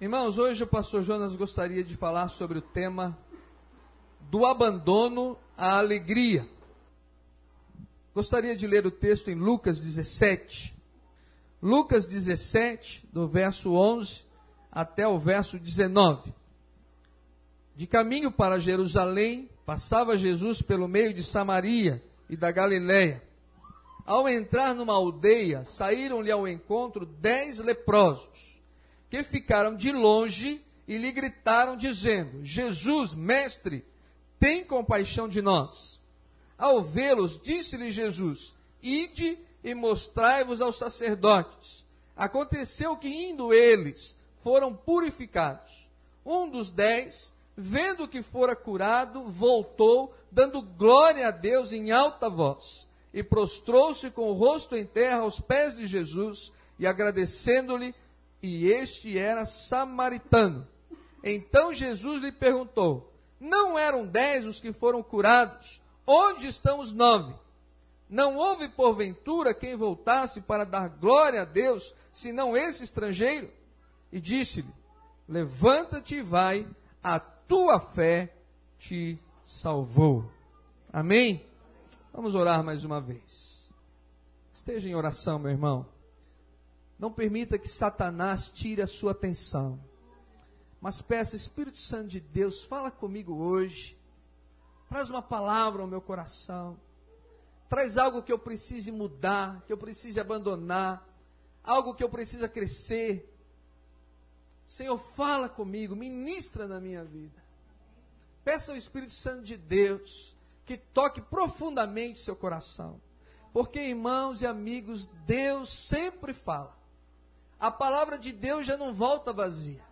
Irmãos, hoje o pastor Jonas gostaria de falar sobre o tema do abandono à alegria. Gostaria de ler o texto em Lucas 17. Lucas 17, do verso 11 até o verso 19. De caminho para Jerusalém, passava Jesus pelo meio de Samaria e da Galiléia. Ao entrar numa aldeia, saíram-lhe ao encontro dez leprosos que ficaram de longe e lhe gritaram, dizendo: Jesus, mestre, tem compaixão de nós. Ao vê-los, disse-lhe Jesus: Ide e mostrai-vos aos sacerdotes. Aconteceu que, indo eles, foram purificados. Um dos dez, vendo que fora curado, voltou, dando glória a Deus em alta voz, e prostrou-se com o rosto em terra aos pés de Jesus, e agradecendo-lhe, e este era samaritano. Então Jesus lhe perguntou: Não eram dez os que foram curados? Onde estão os nove? Não houve porventura quem voltasse para dar glória a Deus, senão esse estrangeiro? E disse-lhe: Levanta-te e vai, a tua fé te salvou. Amém? Vamos orar mais uma vez. Esteja em oração, meu irmão. Não permita que Satanás tire a sua atenção. Mas peça, Espírito Santo de Deus, fala comigo hoje. Traz uma palavra ao meu coração. Traz algo que eu precise mudar, que eu precise abandonar, algo que eu precise crescer. Senhor, fala comigo, ministra na minha vida. Peça ao Espírito Santo de Deus que toque profundamente seu coração. Porque, irmãos e amigos, Deus sempre fala a palavra de Deus já não volta vazia.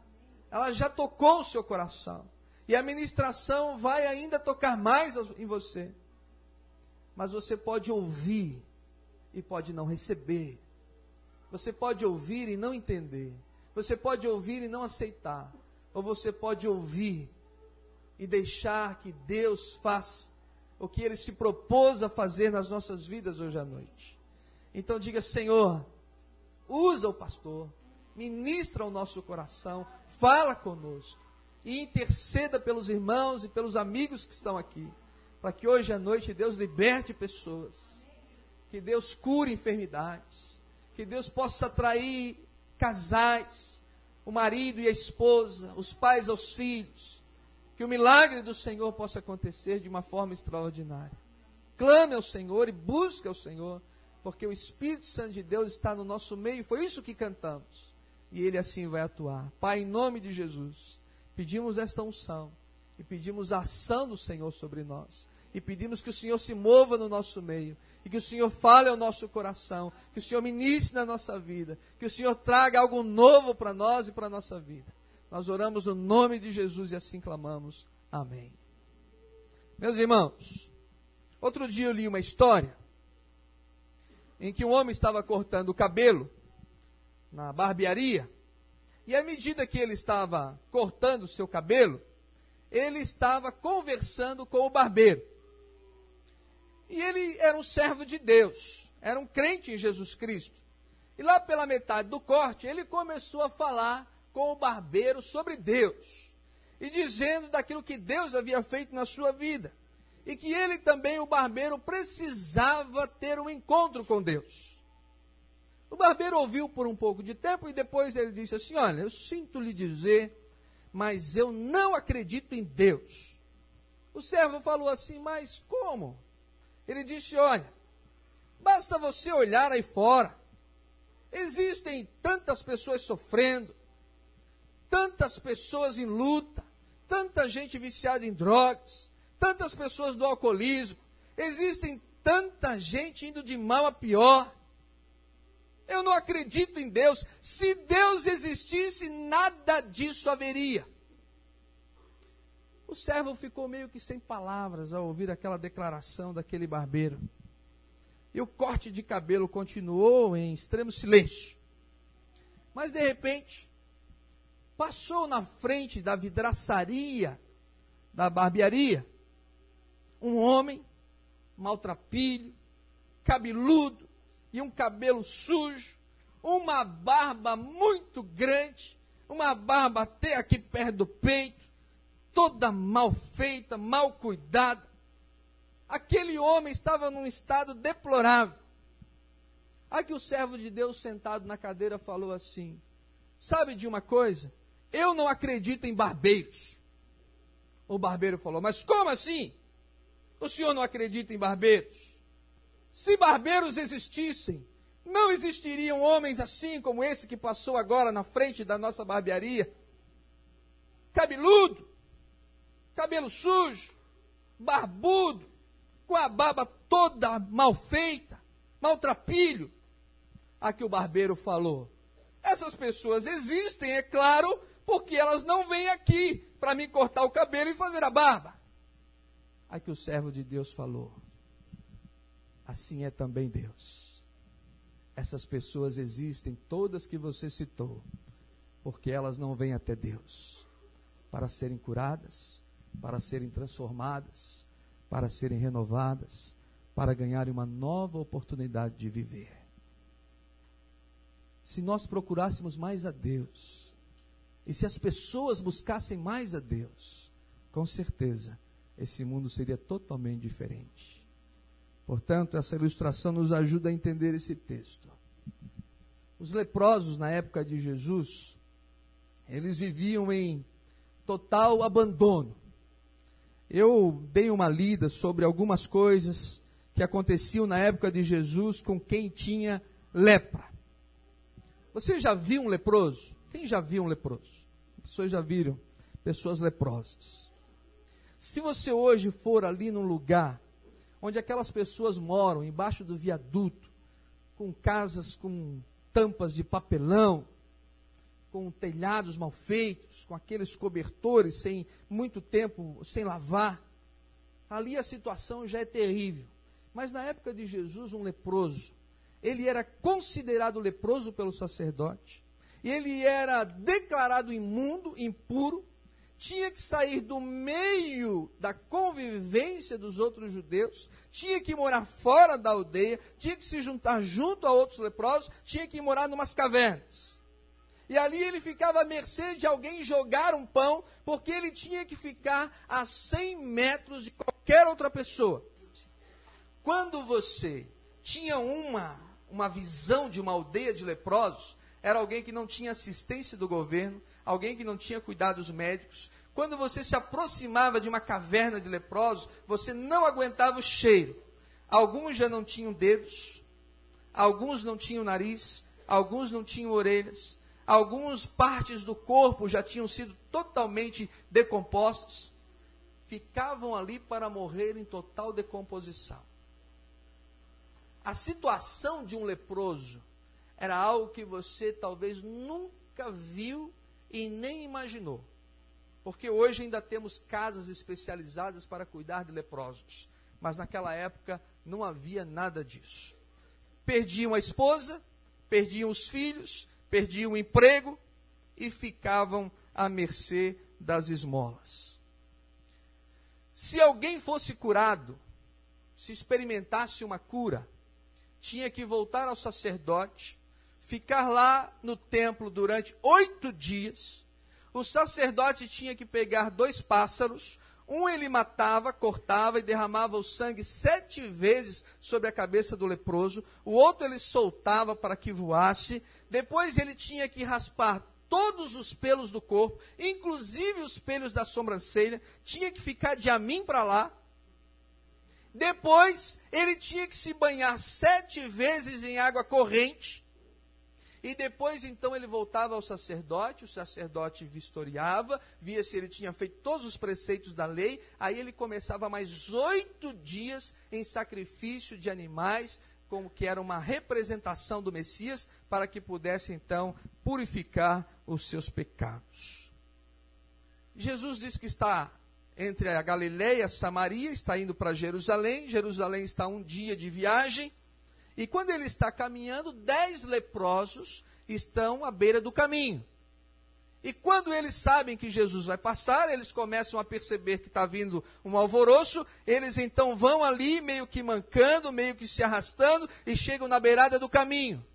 Ela já tocou o seu coração. E a ministração vai ainda tocar mais em você. Mas você pode ouvir e pode não receber. Você pode ouvir e não entender. Você pode ouvir e não aceitar. Ou você pode ouvir e deixar que Deus faça o que ele se propôs a fazer nas nossas vidas hoje à noite. Então diga, Senhor, usa o pastor, ministra o nosso coração, fala conosco e interceda pelos irmãos e pelos amigos que estão aqui, para que hoje à noite Deus liberte pessoas, que Deus cure enfermidades, que Deus possa atrair casais, o marido e a esposa, os pais aos filhos, que o milagre do Senhor possa acontecer de uma forma extraordinária. Clame ao Senhor e busque ao Senhor porque o Espírito Santo de Deus está no nosso meio, foi isso que cantamos. E ele assim vai atuar. Pai, em nome de Jesus, pedimos esta unção e pedimos a ação do Senhor sobre nós. E pedimos que o Senhor se mova no nosso meio, e que o Senhor fale ao nosso coração, que o Senhor ministre na nossa vida, que o Senhor traga algo novo para nós e para a nossa vida. Nós oramos no nome de Jesus e assim clamamos. Amém. Meus irmãos, outro dia eu li uma história em que um homem estava cortando o cabelo na barbearia, e à medida que ele estava cortando o seu cabelo, ele estava conversando com o barbeiro. E ele era um servo de Deus, era um crente em Jesus Cristo. E lá pela metade do corte, ele começou a falar com o barbeiro sobre Deus, e dizendo daquilo que Deus havia feito na sua vida e que ele também, o barbeiro, precisava ter um encontro com Deus. O barbeiro ouviu por um pouco de tempo e depois ele disse assim: Olha, eu sinto lhe dizer, mas eu não acredito em Deus. O servo falou assim: Mas como? Ele disse: Olha, basta você olhar aí fora. Existem tantas pessoas sofrendo, tantas pessoas em luta, tanta gente viciada em drogas, tantas pessoas do alcoolismo, existem tanta gente indo de mal a pior. Eu não acredito em Deus. Se Deus existisse, nada disso haveria. O servo ficou meio que sem palavras ao ouvir aquela declaração daquele barbeiro. E o corte de cabelo continuou em extremo silêncio. Mas de repente, passou na frente da vidraçaria da barbearia um homem maltrapilho, cabeludo e um cabelo sujo, uma barba muito grande, um uma barba até aqui perto do peito, toda mal feita, mal cuidada. Aquele homem estava num estado deplorável. Aqui o servo de Deus sentado na cadeira falou assim: Sabe de uma coisa? Eu não acredito em barbeiros. O barbeiro falou: Mas como assim? O senhor não acredita em barbeiros? Se barbeiros existissem, não existiriam homens assim como esse que passou agora na frente da nossa barbearia. Cabeludo, cabelo sujo, barbudo, com a barba toda mal feita, maltrapilho. A que o barbeiro falou: Essas pessoas existem, é claro, porque elas não vêm aqui para me cortar o cabelo e fazer a barba. A que o servo de Deus falou: Assim é também Deus. Essas pessoas existem, todas que você citou, porque elas não vêm até Deus para serem curadas, para serem transformadas, para serem renovadas, para ganharem uma nova oportunidade de viver. Se nós procurássemos mais a Deus, e se as pessoas buscassem mais a Deus, com certeza esse mundo seria totalmente diferente. Portanto, essa ilustração nos ajuda a entender esse texto. Os leprosos na época de Jesus, eles viviam em total abandono eu dei uma lida sobre algumas coisas que aconteciam na época de Jesus com quem tinha lepra. Você já viu um leproso? Quem já viu um leproso? Pessoas já viram pessoas leprosas. Se você hoje for ali num lugar onde aquelas pessoas moram, embaixo do viaduto, com casas com tampas de papelão, com telhados mal feitos, com aqueles cobertores sem muito tempo sem lavar. Ali a situação já é terrível. Mas na época de Jesus, um leproso, ele era considerado leproso pelo sacerdote, ele era declarado imundo, impuro, tinha que sair do meio da convivência dos outros judeus, tinha que morar fora da aldeia, tinha que se juntar junto a outros leprosos, tinha que morar numas cavernas. E ali ele ficava à mercê de alguém jogar um pão, porque ele tinha que ficar a 100 metros de qualquer outra pessoa. Quando você tinha uma, uma visão de uma aldeia de leprosos, era alguém que não tinha assistência do governo, alguém que não tinha cuidados médicos. Quando você se aproximava de uma caverna de leprosos, você não aguentava o cheiro. Alguns já não tinham dedos, alguns não tinham nariz, alguns não tinham orelhas, algumas partes do corpo já tinham sido totalmente decompostas, ficavam ali para morrer em total decomposição. A situação de um leproso era algo que você talvez nunca viu e nem imaginou. Porque hoje ainda temos casas especializadas para cuidar de leprosos. Mas naquela época não havia nada disso. Perdiam a esposa, perdiam os filhos, perdiam o emprego e ficavam à mercê das esmolas. Se alguém fosse curado, se experimentasse uma cura, tinha que voltar ao sacerdote, ficar lá no templo durante oito dias. O sacerdote tinha que pegar dois pássaros, um ele matava, cortava e derramava o sangue sete vezes sobre a cabeça do leproso, o outro ele soltava para que voasse, depois ele tinha que raspar todos os pelos do corpo, inclusive os pelos da sobrancelha, tinha que ficar de mim para lá. Depois ele tinha que se banhar sete vezes em água corrente. E depois então ele voltava ao sacerdote, o sacerdote vistoriava, via se ele tinha feito todos os preceitos da lei, aí ele começava mais oito dias em sacrifício de animais, como que era uma representação do Messias, para que pudesse então purificar os seus pecados. Jesus diz que está entre a Galileia e a Samaria, está indo para Jerusalém. Jerusalém está um dia de viagem. E quando ele está caminhando, dez leprosos estão à beira do caminho. E quando eles sabem que Jesus vai passar, eles começam a perceber que está vindo um alvoroço, eles então vão ali, meio que mancando, meio que se arrastando, e chegam na beirada do caminho.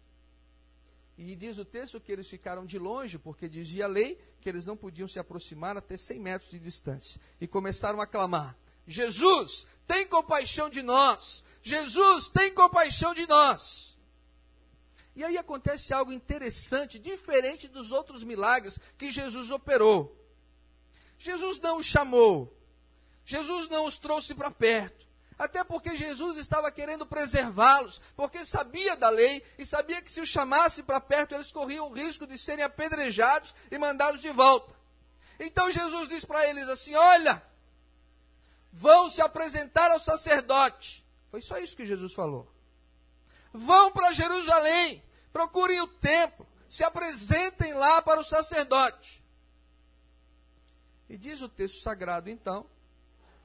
E diz o texto que eles ficaram de longe, porque dizia a lei que eles não podiam se aproximar até 100 metros de distância. E começaram a clamar: Jesus, tem compaixão de nós! Jesus, tem compaixão de nós! E aí acontece algo interessante, diferente dos outros milagres que Jesus operou. Jesus não os chamou, Jesus não os trouxe para perto. Até porque Jesus estava querendo preservá-los, porque sabia da lei e sabia que se os chamasse para perto, eles corriam o risco de serem apedrejados e mandados de volta. Então Jesus diz para eles assim: Olha, vão se apresentar ao sacerdote. Foi só isso que Jesus falou. Vão para Jerusalém, procurem o templo, se apresentem lá para o sacerdote. E diz o texto sagrado, então,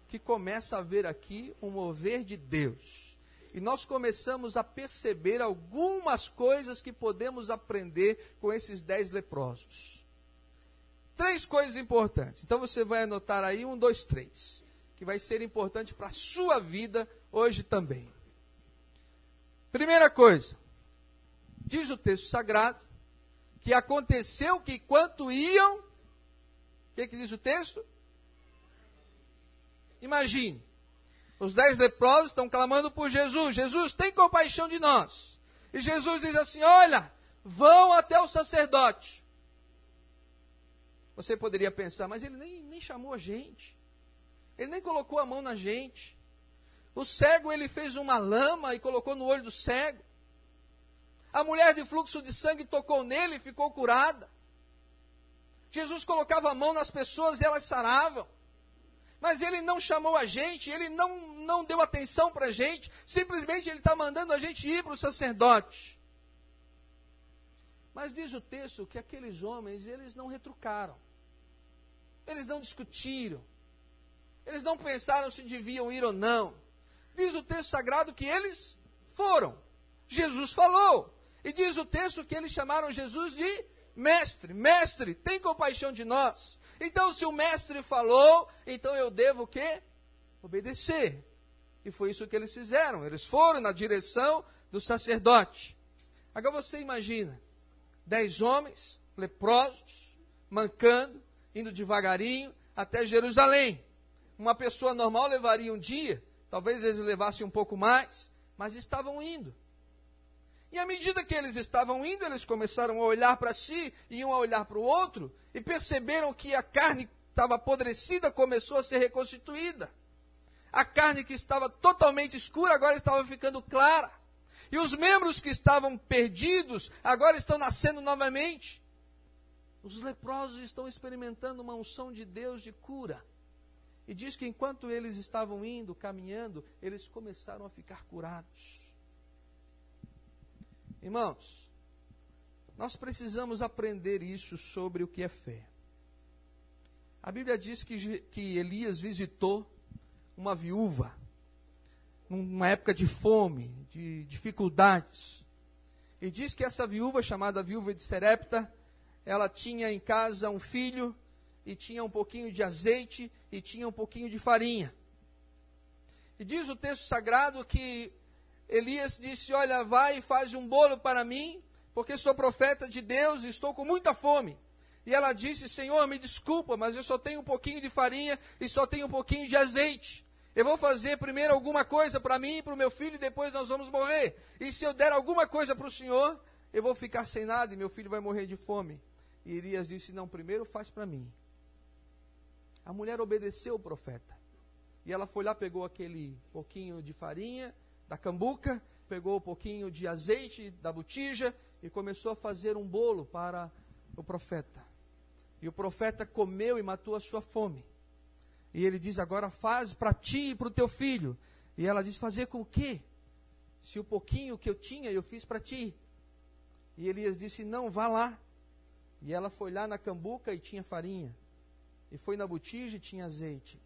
que começa a haver aqui um mover de Deus. E nós começamos a perceber algumas coisas que podemos aprender com esses dez leprosos. Três coisas importantes. Então você vai anotar aí um, dois, três. Que vai ser importante para a sua vida hoje também. Primeira coisa. Diz o texto sagrado que aconteceu que enquanto iam. O que, que diz o texto? Imagine, os dez leprosos estão clamando por Jesus: Jesus, tem compaixão de nós. E Jesus diz assim: Olha, vão até o sacerdote. Você poderia pensar, mas ele nem, nem chamou a gente, ele nem colocou a mão na gente. O cego, ele fez uma lama e colocou no olho do cego. A mulher de fluxo de sangue tocou nele e ficou curada. Jesus colocava a mão nas pessoas e elas saravam. Mas ele não chamou a gente, ele não, não deu atenção para a gente, simplesmente ele está mandando a gente ir para o sacerdote. Mas diz o texto que aqueles homens, eles não retrucaram, eles não discutiram, eles não pensaram se deviam ir ou não. Diz o texto sagrado que eles foram. Jesus falou. E diz o texto que eles chamaram Jesus de mestre. Mestre, tem compaixão de nós. Então, se o mestre falou, então eu devo o quê? Obedecer. E foi isso que eles fizeram. Eles foram na direção do sacerdote. Agora você imagina: dez homens leprosos, mancando, indo devagarinho até Jerusalém. Uma pessoa normal levaria um dia, talvez eles levassem um pouco mais, mas estavam indo. E à medida que eles estavam indo, eles começaram a olhar para si, iam a olhar para o outro, e perceberam que a carne estava apodrecida começou a ser reconstituída. A carne que estava totalmente escura agora estava ficando clara. E os membros que estavam perdidos agora estão nascendo novamente. Os leprosos estão experimentando uma unção de Deus de cura. E diz que enquanto eles estavam indo, caminhando, eles começaram a ficar curados. Irmãos, nós precisamos aprender isso sobre o que é fé. A Bíblia diz que, que Elias visitou uma viúva numa época de fome, de dificuldades. E diz que essa viúva, chamada viúva de Serepta, ela tinha em casa um filho e tinha um pouquinho de azeite e tinha um pouquinho de farinha. E diz o texto sagrado que Elias disse: Olha, vai e faz um bolo para mim, porque sou profeta de Deus e estou com muita fome. E ela disse: Senhor, me desculpa, mas eu só tenho um pouquinho de farinha e só tenho um pouquinho de azeite. Eu vou fazer primeiro alguma coisa para mim e para o meu filho e depois nós vamos morrer. E se eu der alguma coisa para o Senhor, eu vou ficar sem nada e meu filho vai morrer de fome. E Elias disse: Não, primeiro faz para mim. A mulher obedeceu o profeta. E ela foi lá, pegou aquele pouquinho de farinha da cambuca, pegou um pouquinho de azeite da botija e começou a fazer um bolo para o profeta. E o profeta comeu e matou a sua fome. E ele diz: Agora faz para ti e para o teu filho. E ela diz: Fazer com o quê? Se o pouquinho que eu tinha eu fiz para ti. E Elias disse: Não, vá lá. E ela foi lá na cambuca e tinha farinha. E foi na botija e tinha azeite.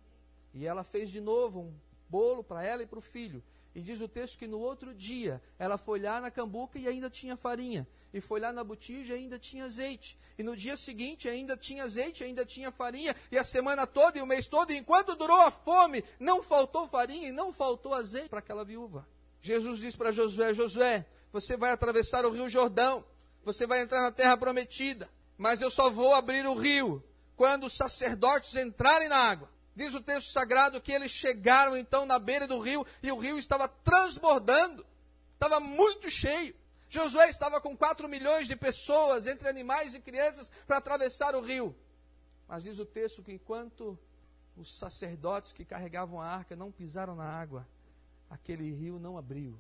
E ela fez de novo um bolo para ela e para o filho. E diz o texto que no outro dia ela foi lá na cambuca e ainda tinha farinha. E foi lá na botija e ainda tinha azeite. E no dia seguinte ainda tinha azeite, ainda tinha farinha. E a semana toda e o mês todo, e enquanto durou a fome, não faltou farinha e não faltou azeite para aquela viúva. Jesus diz para Josué: Josué, você vai atravessar o rio Jordão. você vai entrar na terra prometida, mas eu só vou abrir o rio quando os sacerdotes entrarem na água. Diz o texto sagrado que eles chegaram então na beira do rio e o rio estava transbordando, estava muito cheio. Josué estava com 4 milhões de pessoas, entre animais e crianças, para atravessar o rio. Mas diz o texto que enquanto os sacerdotes que carregavam a arca não pisaram na água, aquele rio não abriu.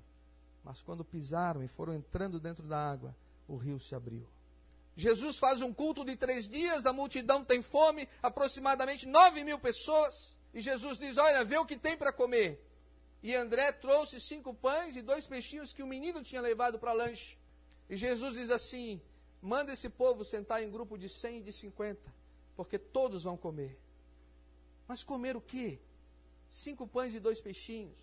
Mas quando pisaram e foram entrando dentro da água, o rio se abriu. Jesus faz um culto de três dias, a multidão tem fome, aproximadamente nove mil pessoas. E Jesus diz: Olha, vê o que tem para comer. E André trouxe cinco pães e dois peixinhos que o menino tinha levado para lanche. E Jesus diz assim: Manda esse povo sentar em grupo de cem e de cinquenta, porque todos vão comer. Mas comer o quê? Cinco pães e dois peixinhos.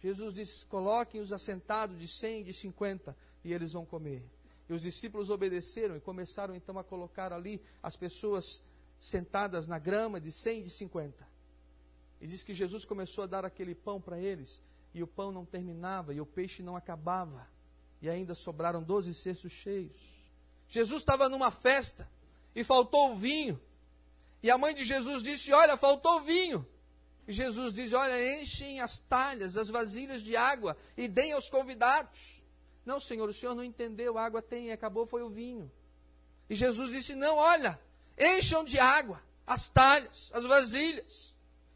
Jesus diz: Coloquem-os assentados de cem e de cinquenta, e eles vão comer. E os discípulos obedeceram e começaram então a colocar ali as pessoas sentadas na grama de 100 e de 50. E diz que Jesus começou a dar aquele pão para eles, e o pão não terminava, e o peixe não acabava, e ainda sobraram 12 cestos cheios. Jesus estava numa festa e faltou o vinho. E a mãe de Jesus disse: Olha, faltou vinho. E Jesus diz: Olha, enchem as talhas, as vasilhas de água e deem aos convidados. Não, Senhor, o Senhor não entendeu, a água tem, acabou, foi o vinho. E Jesus disse: Não, olha, encham de água as talhas, as vasilhas,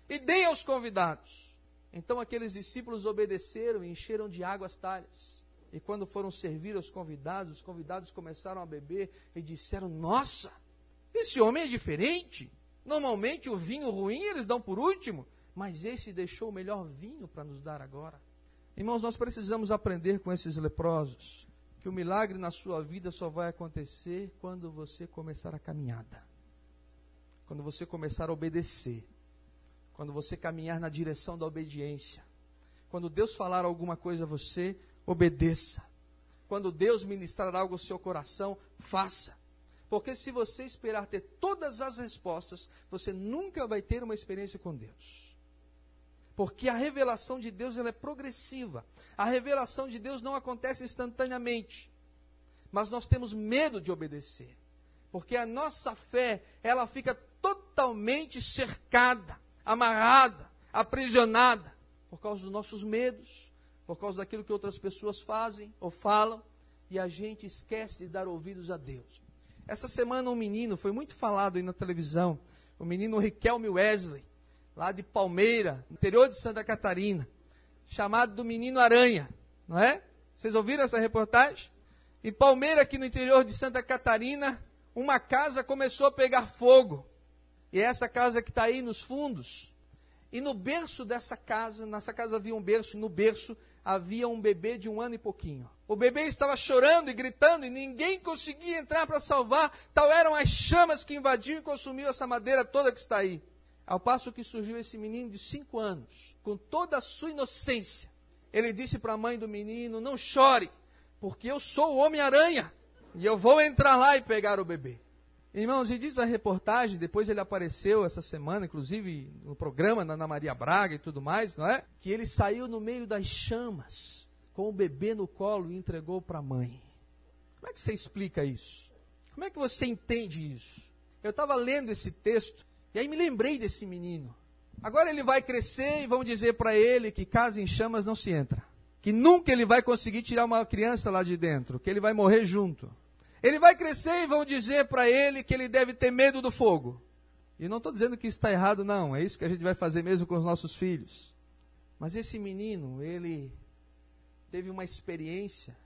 e deem aos convidados. Então aqueles discípulos obedeceram e encheram de água as talhas. E quando foram servir aos convidados, os convidados começaram a beber e disseram: Nossa, esse homem é diferente. Normalmente o vinho ruim eles dão por último, mas esse deixou o melhor vinho para nos dar agora. Irmãos, nós precisamos aprender com esses leprosos que o milagre na sua vida só vai acontecer quando você começar a caminhada. Quando você começar a obedecer. Quando você caminhar na direção da obediência. Quando Deus falar alguma coisa a você, obedeça. Quando Deus ministrar algo ao seu coração, faça. Porque se você esperar ter todas as respostas, você nunca vai ter uma experiência com Deus. Porque a revelação de Deus ela é progressiva. A revelação de Deus não acontece instantaneamente. Mas nós temos medo de obedecer. Porque a nossa fé, ela fica totalmente cercada, amarrada, aprisionada por causa dos nossos medos, por causa daquilo que outras pessoas fazem ou falam, e a gente esquece de dar ouvidos a Deus. Essa semana um menino foi muito falado aí na televisão, o menino Riquelme Wesley, lá de Palmeira, interior de Santa Catarina, chamado do Menino Aranha, não é? Vocês ouviram essa reportagem? Em Palmeira, aqui no interior de Santa Catarina, uma casa começou a pegar fogo. E é essa casa que está aí nos fundos. E no berço dessa casa, nessa casa havia um berço, no berço havia um bebê de um ano e pouquinho. O bebê estava chorando e gritando e ninguém conseguia entrar para salvar. Tal eram as chamas que invadiam e consumiam essa madeira toda que está aí. Ao passo que surgiu esse menino de cinco anos, com toda a sua inocência, ele disse para a mãe do menino: Não chore, porque eu sou o Homem-Aranha e eu vou entrar lá e pegar o bebê. Irmãos, e diz a reportagem, depois ele apareceu essa semana, inclusive no programa na Ana Maria Braga e tudo mais, não é? Que ele saiu no meio das chamas, com o bebê no colo e entregou para a mãe. Como é que você explica isso? Como é que você entende isso? Eu estava lendo esse texto e aí me lembrei desse menino. Agora ele vai crescer e vão dizer para ele que casa em chamas não se entra. Que nunca ele vai conseguir tirar uma criança lá de dentro, que ele vai morrer junto. Ele vai crescer e vão dizer para ele que ele deve ter medo do fogo. E não estou dizendo que isso está errado, não. É isso que a gente vai fazer mesmo com os nossos filhos. Mas esse menino, ele teve uma experiência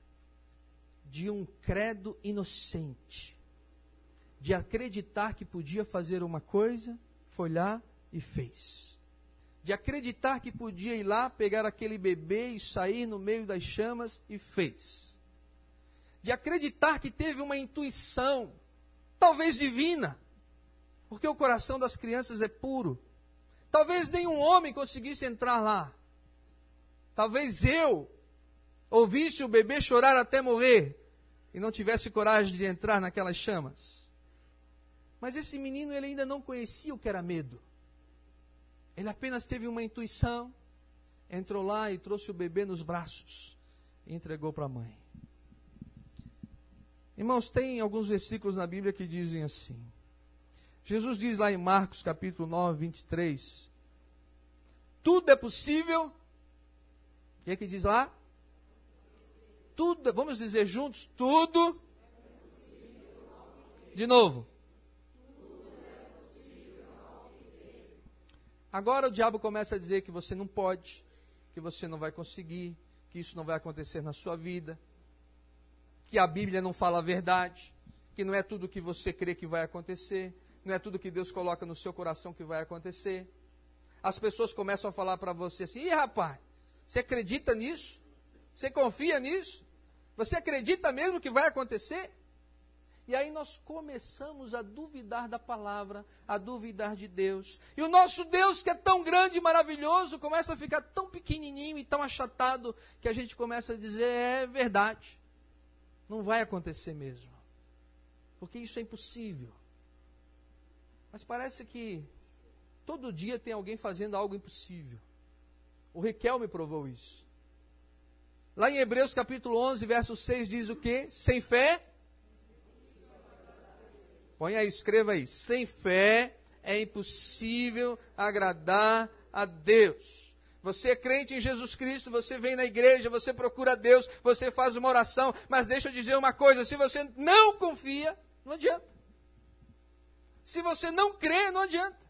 de um credo inocente de acreditar que podia fazer uma coisa, foi lá e fez. De acreditar que podia ir lá, pegar aquele bebê e sair no meio das chamas e fez. De acreditar que teve uma intuição, talvez divina, porque o coração das crianças é puro. Talvez nenhum homem conseguisse entrar lá. Talvez eu ouvisse o bebê chorar até morrer e não tivesse coragem de entrar naquelas chamas. Mas esse menino ele ainda não conhecia o que era medo. Ele apenas teve uma intuição, entrou lá e trouxe o bebê nos braços e entregou para a mãe. Irmãos, tem alguns versículos na Bíblia que dizem assim. Jesus diz lá em Marcos capítulo 9, 23, tudo é possível. O que é que diz lá? Tudo, vamos dizer juntos, tudo. De novo. Agora o diabo começa a dizer que você não pode, que você não vai conseguir, que isso não vai acontecer na sua vida, que a Bíblia não fala a verdade, que não é tudo que você crê que vai acontecer, não é tudo que Deus coloca no seu coração que vai acontecer. As pessoas começam a falar para você assim: "Ih, rapaz, você acredita nisso? Você confia nisso? Você acredita mesmo que vai acontecer?" E aí nós começamos a duvidar da palavra, a duvidar de Deus. E o nosso Deus, que é tão grande e maravilhoso, começa a ficar tão pequenininho e tão achatado que a gente começa a dizer: é verdade. Não vai acontecer mesmo. Porque isso é impossível. Mas parece que todo dia tem alguém fazendo algo impossível. O Riquel me provou isso. Lá em Hebreus capítulo 11, verso 6 diz o que? Sem fé Põe aí, escreva aí. Sem fé é impossível agradar a Deus. Você é crente em Jesus Cristo, você vem na igreja, você procura Deus, você faz uma oração, mas deixa eu dizer uma coisa: se você não confia, não adianta. Se você não crê, não adianta.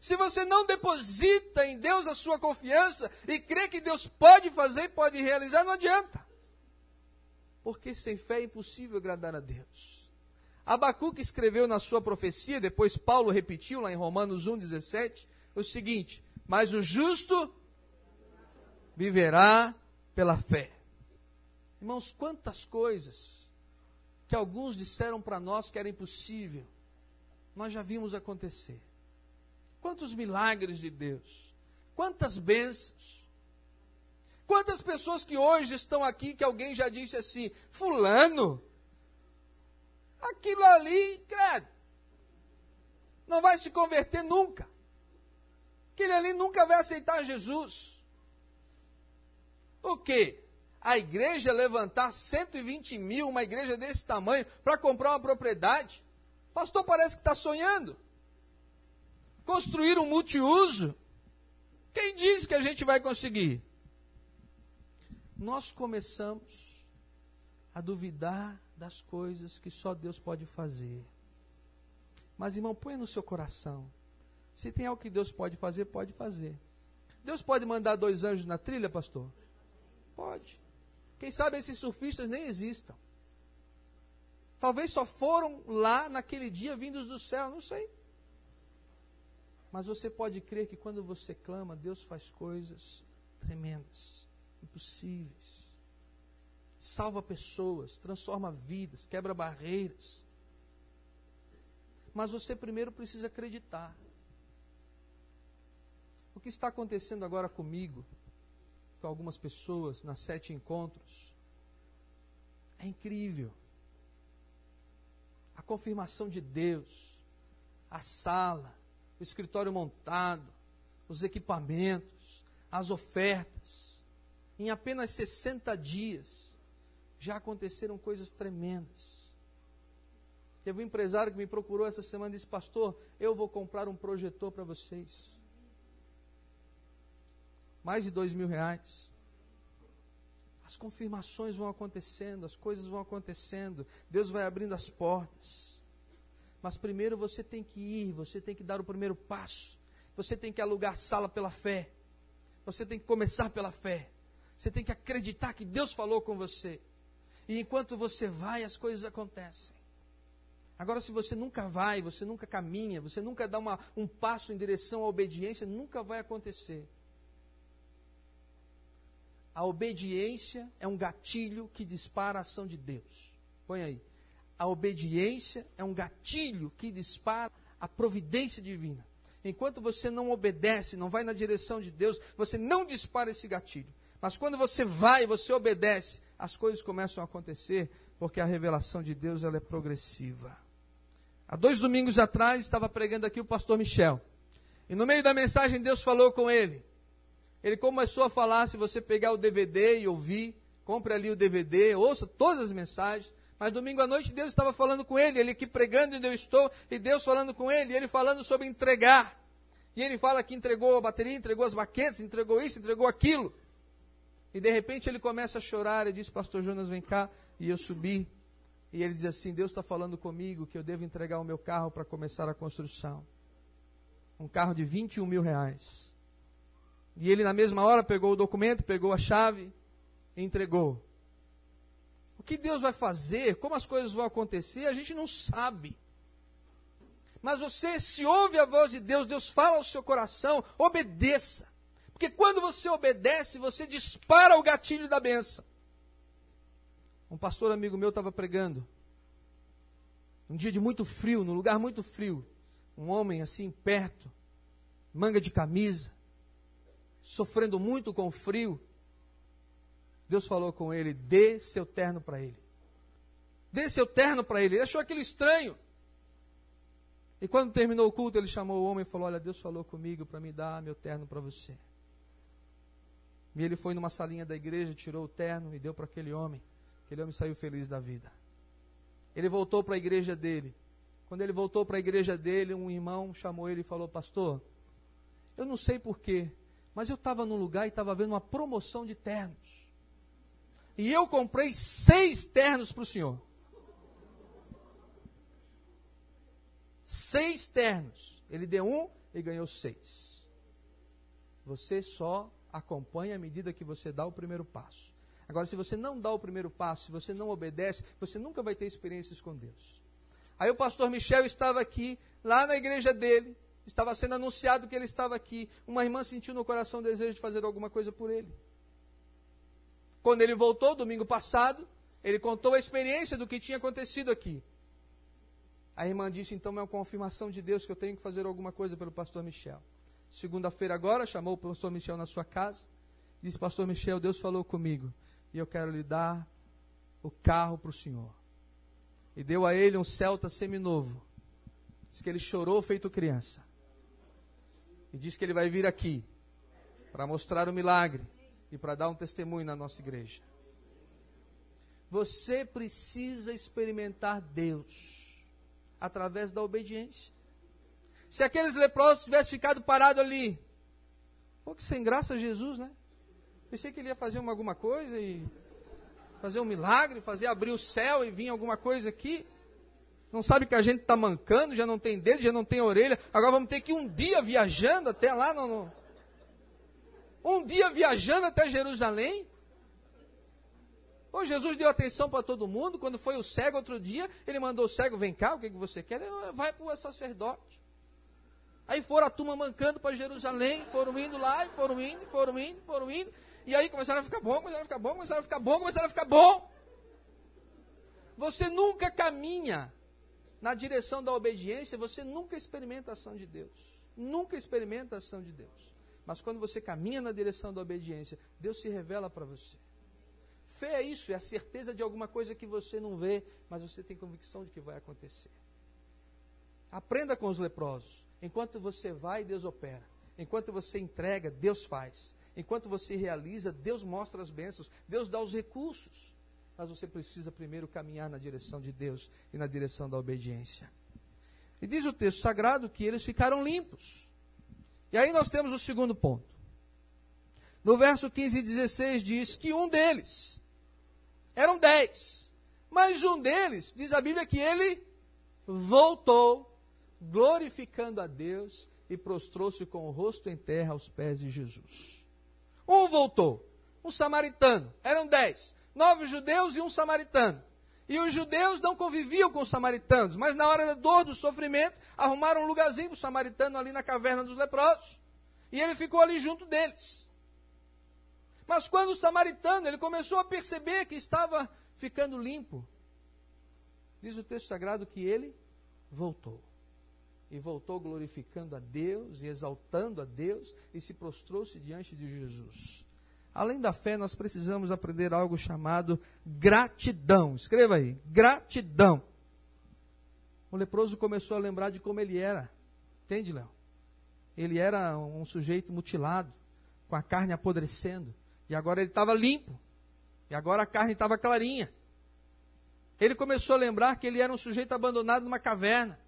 Se você não deposita em Deus a sua confiança e crê que Deus pode fazer e pode realizar, não adianta. Porque sem fé é impossível agradar a Deus. Abacuque escreveu na sua profecia, depois Paulo repetiu lá em Romanos 1,17, o seguinte: Mas o justo viverá pela fé. Irmãos, quantas coisas que alguns disseram para nós que era impossível, nós já vimos acontecer. Quantos milagres de Deus, quantas bênçãos. Quantas pessoas que hoje estão aqui que alguém já disse assim: Fulano, aquilo ali, credo, não vai se converter nunca. Aquele ali nunca vai aceitar Jesus. O quê? A igreja levantar 120 mil, uma igreja desse tamanho, para comprar uma propriedade? Pastor parece que está sonhando. Construir um multiuso? Quem diz que a gente vai conseguir? Nós começamos a duvidar das coisas que só Deus pode fazer. Mas, irmão, põe no seu coração. Se tem algo que Deus pode fazer, pode fazer. Deus pode mandar dois anjos na trilha, pastor? Pode. Quem sabe esses surfistas nem existam. Talvez só foram lá naquele dia vindos do céu, não sei. Mas você pode crer que quando você clama, Deus faz coisas tremendas, impossíveis salva pessoas, transforma vidas, quebra barreiras. Mas você primeiro precisa acreditar. O que está acontecendo agora comigo, com algumas pessoas, nas sete encontros, é incrível. A confirmação de Deus, a sala, o escritório montado, os equipamentos, as ofertas. Em apenas 60 dias, já aconteceram coisas tremendas. Teve um empresário que me procurou essa semana e disse: Pastor, eu vou comprar um projetor para vocês. Mais de dois mil reais. As confirmações vão acontecendo, as coisas vão acontecendo, Deus vai abrindo as portas. Mas primeiro você tem que ir, você tem que dar o primeiro passo. Você tem que alugar sala pela fé. Você tem que começar pela fé. Você tem que acreditar que Deus falou com você. E enquanto você vai, as coisas acontecem. Agora, se você nunca vai, você nunca caminha, você nunca dá uma, um passo em direção à obediência, nunca vai acontecer. A obediência é um gatilho que dispara a ação de Deus. Põe aí. A obediência é um gatilho que dispara a providência divina. Enquanto você não obedece, não vai na direção de Deus, você não dispara esse gatilho. Mas quando você vai, você obedece, as coisas começam a acontecer porque a revelação de Deus ela é progressiva. Há dois domingos atrás estava pregando aqui o pastor Michel. E no meio da mensagem Deus falou com ele. Ele começou a falar, se você pegar o DVD e ouvir, compre ali o DVD, ouça todas as mensagens, Mas domingo à noite Deus estava falando com ele, ele aqui pregando onde eu estou, e Deus falando com ele, e ele falando sobre entregar. E ele fala que entregou a bateria, entregou as baquetas, entregou isso, entregou aquilo. E de repente ele começa a chorar e diz, pastor Jonas, vem cá. E eu subi. E ele diz assim, Deus está falando comigo que eu devo entregar o meu carro para começar a construção. Um carro de 21 mil reais. E ele na mesma hora pegou o documento, pegou a chave e entregou. O que Deus vai fazer, como as coisas vão acontecer, a gente não sabe. Mas você, se ouve a voz de Deus, Deus fala ao seu coração, obedeça. Porque quando você obedece, você dispara o gatilho da benção. Um pastor amigo meu estava pregando. Um dia de muito frio, num lugar muito frio. Um homem assim, perto, manga de camisa, sofrendo muito com o frio. Deus falou com ele: dê seu terno para ele. Dê seu terno para ele. Ele achou aquilo estranho. E quando terminou o culto, ele chamou o homem e falou: Olha, Deus falou comigo para me dar meu terno para você. E ele foi numa salinha da igreja, tirou o terno e deu para aquele homem. Aquele homem saiu feliz da vida. Ele voltou para a igreja dele. Quando ele voltou para a igreja dele, um irmão chamou ele e falou: Pastor, eu não sei porquê, mas eu estava num lugar e estava vendo uma promoção de ternos. E eu comprei seis ternos para o senhor. seis ternos. Ele deu um e ganhou seis. Você só acompanha à medida que você dá o primeiro passo. Agora, se você não dá o primeiro passo, se você não obedece, você nunca vai ter experiências com Deus. Aí o pastor Michel estava aqui, lá na igreja dele, estava sendo anunciado que ele estava aqui. Uma irmã sentiu no coração o desejo de fazer alguma coisa por ele. Quando ele voltou, domingo passado, ele contou a experiência do que tinha acontecido aqui. A irmã disse, então é uma confirmação de Deus que eu tenho que fazer alguma coisa pelo pastor Michel. Segunda-feira agora, chamou o pastor Michel na sua casa. Disse, pastor Michel, Deus falou comigo. E eu quero lhe dar o carro para o senhor. E deu a ele um Celta seminovo. Diz que ele chorou feito criança. E diz que ele vai vir aqui para mostrar o milagre e para dar um testemunho na nossa igreja. Você precisa experimentar Deus através da obediência. Se aqueles leprosos tivessem ficado parados ali, pô, que sem graça Jesus, né? Pensei que ele ia fazer uma, alguma coisa e fazer um milagre, fazer abrir o céu e vir alguma coisa aqui. Não sabe que a gente está mancando, já não tem dedo, já não tem orelha. Agora vamos ter que ir um dia viajando até lá. No, no... Um dia viajando até Jerusalém. Pô, Jesus deu atenção para todo mundo. Quando foi o cego outro dia, ele mandou o cego, vem cá, o que, que você quer? Ele, vai para o sacerdote. Aí foram a turma mancando para Jerusalém, foram indo lá, e foram indo, foram indo, foram indo. E aí começaram a ficar bom, começaram a ficar bom, começaram a ficar bom, começaram a ficar bom. Você nunca caminha na direção da obediência, você nunca experimenta a ação de Deus. Nunca experimenta a ação de Deus. Mas quando você caminha na direção da obediência, Deus se revela para você. Fé é isso, é a certeza de alguma coisa que você não vê, mas você tem convicção de que vai acontecer. Aprenda com os leprosos. Enquanto você vai, Deus opera. Enquanto você entrega, Deus faz. Enquanto você realiza, Deus mostra as bênçãos. Deus dá os recursos. Mas você precisa primeiro caminhar na direção de Deus e na direção da obediência. E diz o texto sagrado que eles ficaram limpos. E aí nós temos o segundo ponto. No verso 15 e 16 diz que um deles, eram dez. Mas um deles, diz a Bíblia, que ele voltou, glorificando a Deus e prostrou-se com o rosto em terra aos pés de Jesus. Um voltou, um samaritano. Eram dez. Nove judeus e um samaritano. E os judeus não conviviam com os samaritanos, mas na hora da dor, do sofrimento, arrumaram um lugarzinho para o samaritano ali na caverna dos leprosos. E ele ficou ali junto deles. Mas quando o samaritano ele começou a perceber que estava ficando limpo, diz o texto sagrado que ele voltou. E voltou glorificando a Deus e exaltando a Deus e se prostrou-se diante de Jesus. Além da fé, nós precisamos aprender algo chamado gratidão. Escreva aí: gratidão. O leproso começou a lembrar de como ele era. Entende, Léo? Ele era um sujeito mutilado, com a carne apodrecendo. E agora ele estava limpo. E agora a carne estava clarinha. Ele começou a lembrar que ele era um sujeito abandonado numa caverna.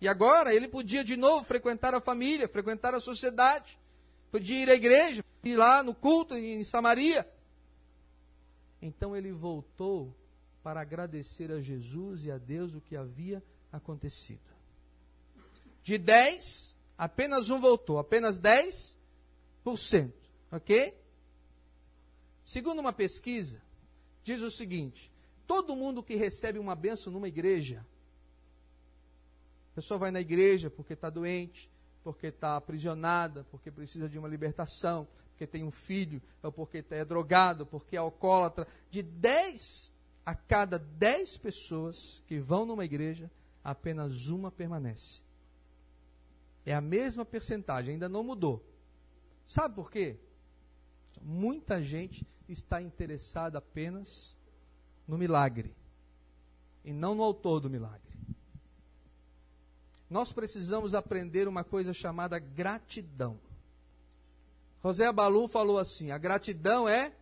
E agora ele podia de novo frequentar a família, frequentar a sociedade. Podia ir à igreja, ir lá no culto em Samaria. Então ele voltou para agradecer a Jesus e a Deus o que havia acontecido. De 10, apenas um voltou, apenas 10%. Ok? Segundo uma pesquisa, diz o seguinte: todo mundo que recebe uma benção numa igreja, pessoa vai na igreja porque está doente, porque está aprisionada, porque precisa de uma libertação, porque tem um filho, ou porque é drogado, porque é alcoólatra. De 10 a cada 10 pessoas que vão numa igreja, apenas uma permanece. É a mesma percentagem, ainda não mudou. Sabe por quê? Muita gente está interessada apenas no milagre e não no autor do milagre. Nós precisamos aprender uma coisa chamada gratidão. José Balu falou assim: a gratidão é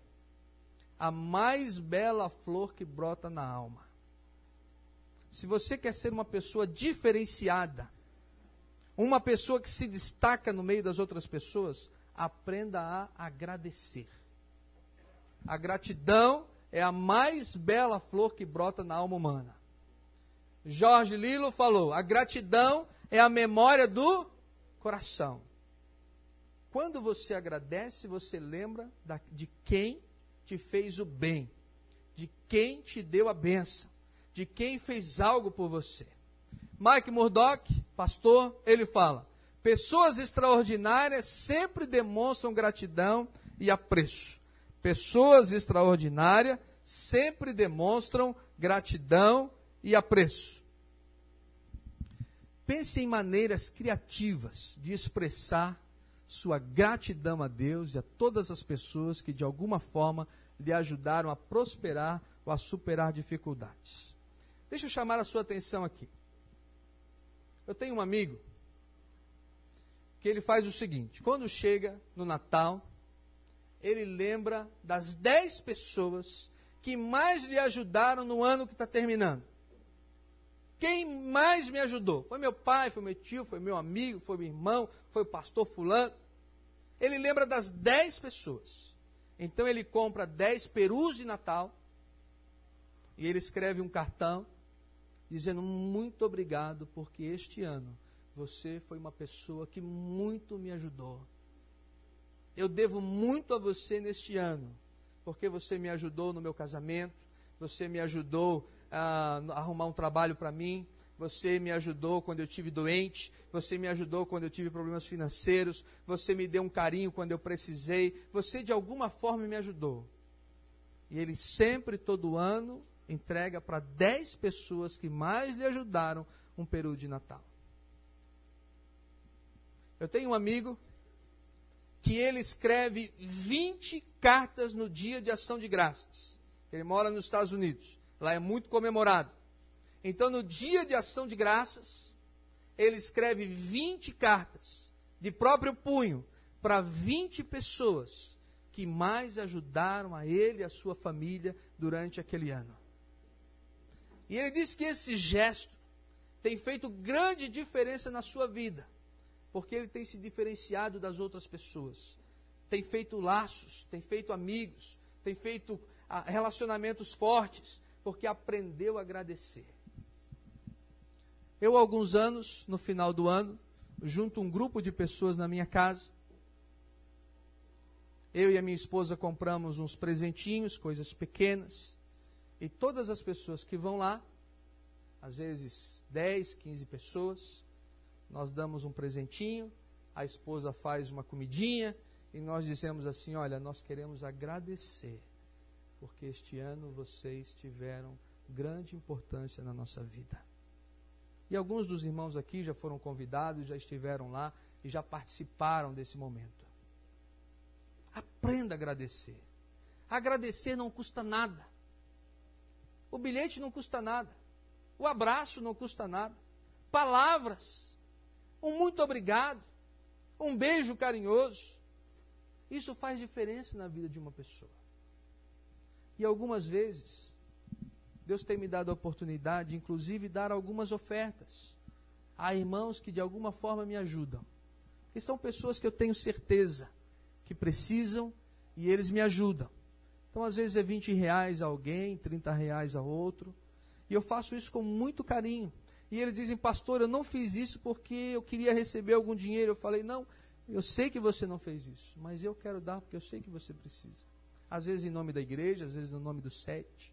a mais bela flor que brota na alma. Se você quer ser uma pessoa diferenciada, uma pessoa que se destaca no meio das outras pessoas, aprenda a agradecer. A gratidão é a mais bela flor que brota na alma humana. Jorge Lilo falou: a gratidão é a memória do coração. Quando você agradece, você lembra da, de quem te fez o bem, de quem te deu a benção, de quem fez algo por você. Mike Murdock, pastor, ele fala: pessoas extraordinárias sempre demonstram gratidão e apreço. Pessoas extraordinárias sempre demonstram gratidão e apreço. Pense em maneiras criativas de expressar sua gratidão a Deus e a todas as pessoas que de alguma forma lhe ajudaram a prosperar ou a superar dificuldades. Deixa eu chamar a sua atenção aqui. Eu tenho um amigo que ele faz o seguinte: quando chega no Natal, ele lembra das dez pessoas que mais lhe ajudaram no ano que está terminando. Quem mais me ajudou? Foi meu pai, foi meu tio, foi meu amigo, foi meu irmão, foi o pastor fulano. Ele lembra das dez pessoas. Então ele compra dez perus de Natal e ele escreve um cartão dizendo muito obrigado porque este ano você foi uma pessoa que muito me ajudou. Eu devo muito a você neste ano, porque você me ajudou no meu casamento, você me ajudou a arrumar um trabalho para mim, você me ajudou quando eu tive doente, você me ajudou quando eu tive problemas financeiros, você me deu um carinho quando eu precisei, você de alguma forma me ajudou. E ele sempre, todo ano, entrega para 10 pessoas que mais lhe ajudaram um peru de Natal. Eu tenho um amigo que ele escreve 20 cartas no dia de ação de graças. Ele mora nos Estados Unidos. Lá é muito comemorado. Então, no dia de ação de graças, ele escreve 20 cartas de próprio punho para 20 pessoas que mais ajudaram a ele e a sua família durante aquele ano. E ele diz que esse gesto tem feito grande diferença na sua vida porque ele tem se diferenciado das outras pessoas. Tem feito laços, tem feito amigos, tem feito ah, relacionamentos fortes, porque aprendeu a agradecer. Eu, alguns anos, no final do ano, junto um grupo de pessoas na minha casa. Eu e a minha esposa compramos uns presentinhos, coisas pequenas. E todas as pessoas que vão lá, às vezes 10, 15 pessoas, nós damos um presentinho, a esposa faz uma comidinha e nós dizemos assim: Olha, nós queremos agradecer, porque este ano vocês tiveram grande importância na nossa vida. E alguns dos irmãos aqui já foram convidados, já estiveram lá e já participaram desse momento. Aprenda a agradecer. Agradecer não custa nada. O bilhete não custa nada. O abraço não custa nada. Palavras um muito obrigado, um beijo carinhoso. Isso faz diferença na vida de uma pessoa. E algumas vezes, Deus tem me dado a oportunidade, inclusive, de dar algumas ofertas a irmãos que de alguma forma me ajudam. Que são pessoas que eu tenho certeza que precisam e eles me ajudam. Então, às vezes é 20 reais a alguém, 30 reais a outro. E eu faço isso com muito carinho. E eles dizem, pastor, eu não fiz isso porque eu queria receber algum dinheiro. Eu falei, não, eu sei que você não fez isso, mas eu quero dar porque eu sei que você precisa. Às vezes em nome da igreja, às vezes no nome do sete.